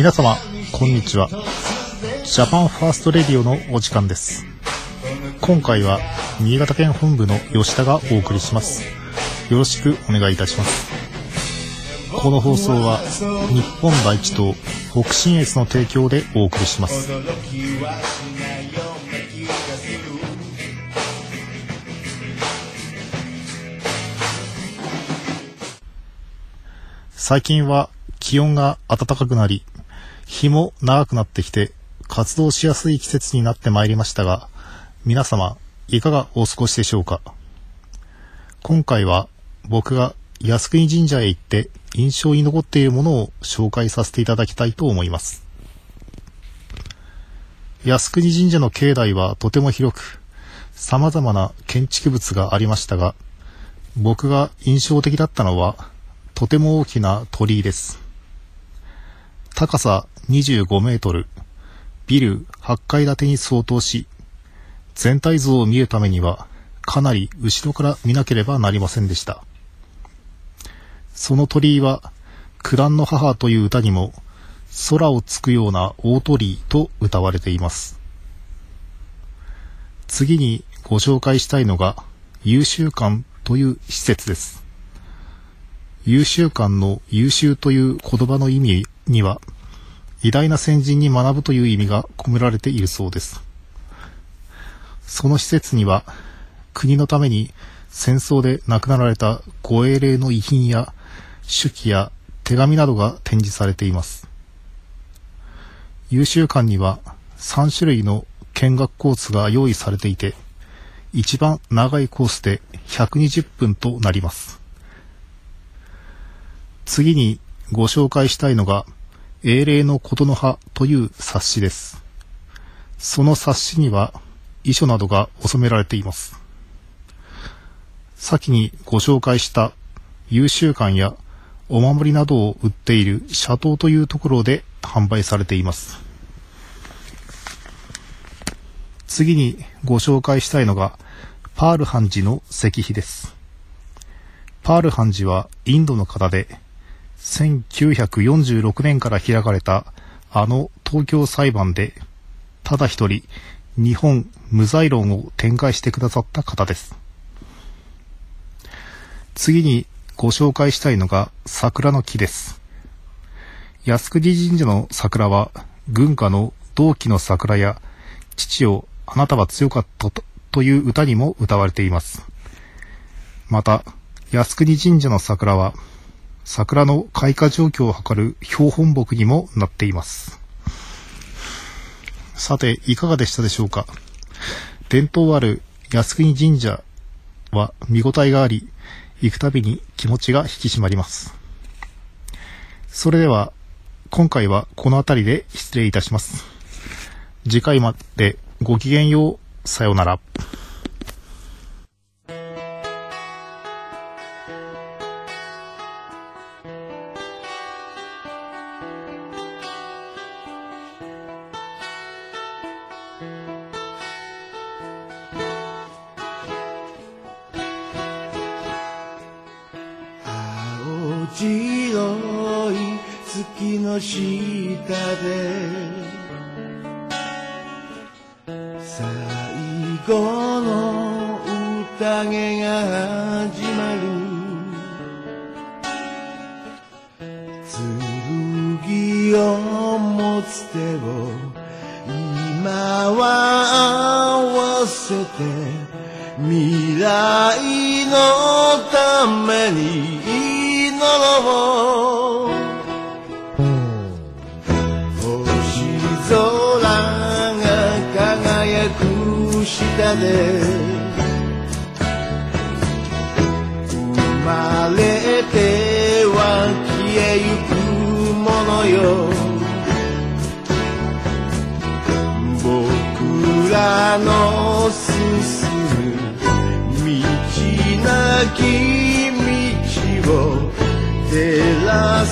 皆様、こんにちは。ジャパンファーストレディオのお時間です。今回は、新潟県本部の吉田がお送りします。よろしくお願いいたします。この放送は、日本第一と北信越の提供でお送りします。最近は気温が暖かくなり、日も長くなってきて活動しやすい季節になってまいりましたが、皆様いかがお過ごしでしょうか？今回は僕が靖国神社へ行って印象に残っているものを紹介させていただきたいと思います。靖国神社の境内はとても広く、様々な建築物がありましたが、僕が印象的だったのは、とても大きな鳥居です。高さ25メートル、ビル8階建てに相当し、全体像を見るためには、かなり後ろから見なければなりませんでした。その鳥居は、九蘭の母という歌にも、空をつくような大鳥居と歌われています。次にご紹介したいのが、優秀館という施設です。優秀館の優秀という言葉の意味には、偉大な先人に学ぶという意味が込められているそうです。その施設には、国のために戦争で亡くなられたご英霊の遺品や手記や手紙などが展示されています。優秀館には3種類の見学コースが用意されていて、一番長いコースで120分となります。次にご紹介したいのが、英霊のことの葉という冊子です。その冊子には遺書などが収められています。先にご紹介した優秀館やお守りなどを売っている社頭というところで販売されています。次にご紹介したいのが、パールハンジの石碑です。パールハンジはインドの方で、1946年から開かれたあの東京裁判で、ただ一人日本無罪論を展開してくださった方です。次にご紹介したいのが桜の木です。靖国神社の桜は軍歌の同期の桜や父をあなたは強かったとという歌にも歌われています。また、靖国神社の桜は桜の開花状況を測る標本木にもなっています。さて、いかがでしたでしょうか？伝統ある靖国神社は見応えがあり、行くたびに気持ちが引き締まります。それでは、今回はこの辺りで失礼いたします。次回までごきげんよう。さようなら。白い月の下で。最後の宴が始まる。剣を持つ手を今は合わせて未来のために祈ろう星空が輝く下で生まれては消えゆくものよ。僕らの進む道なき道照ら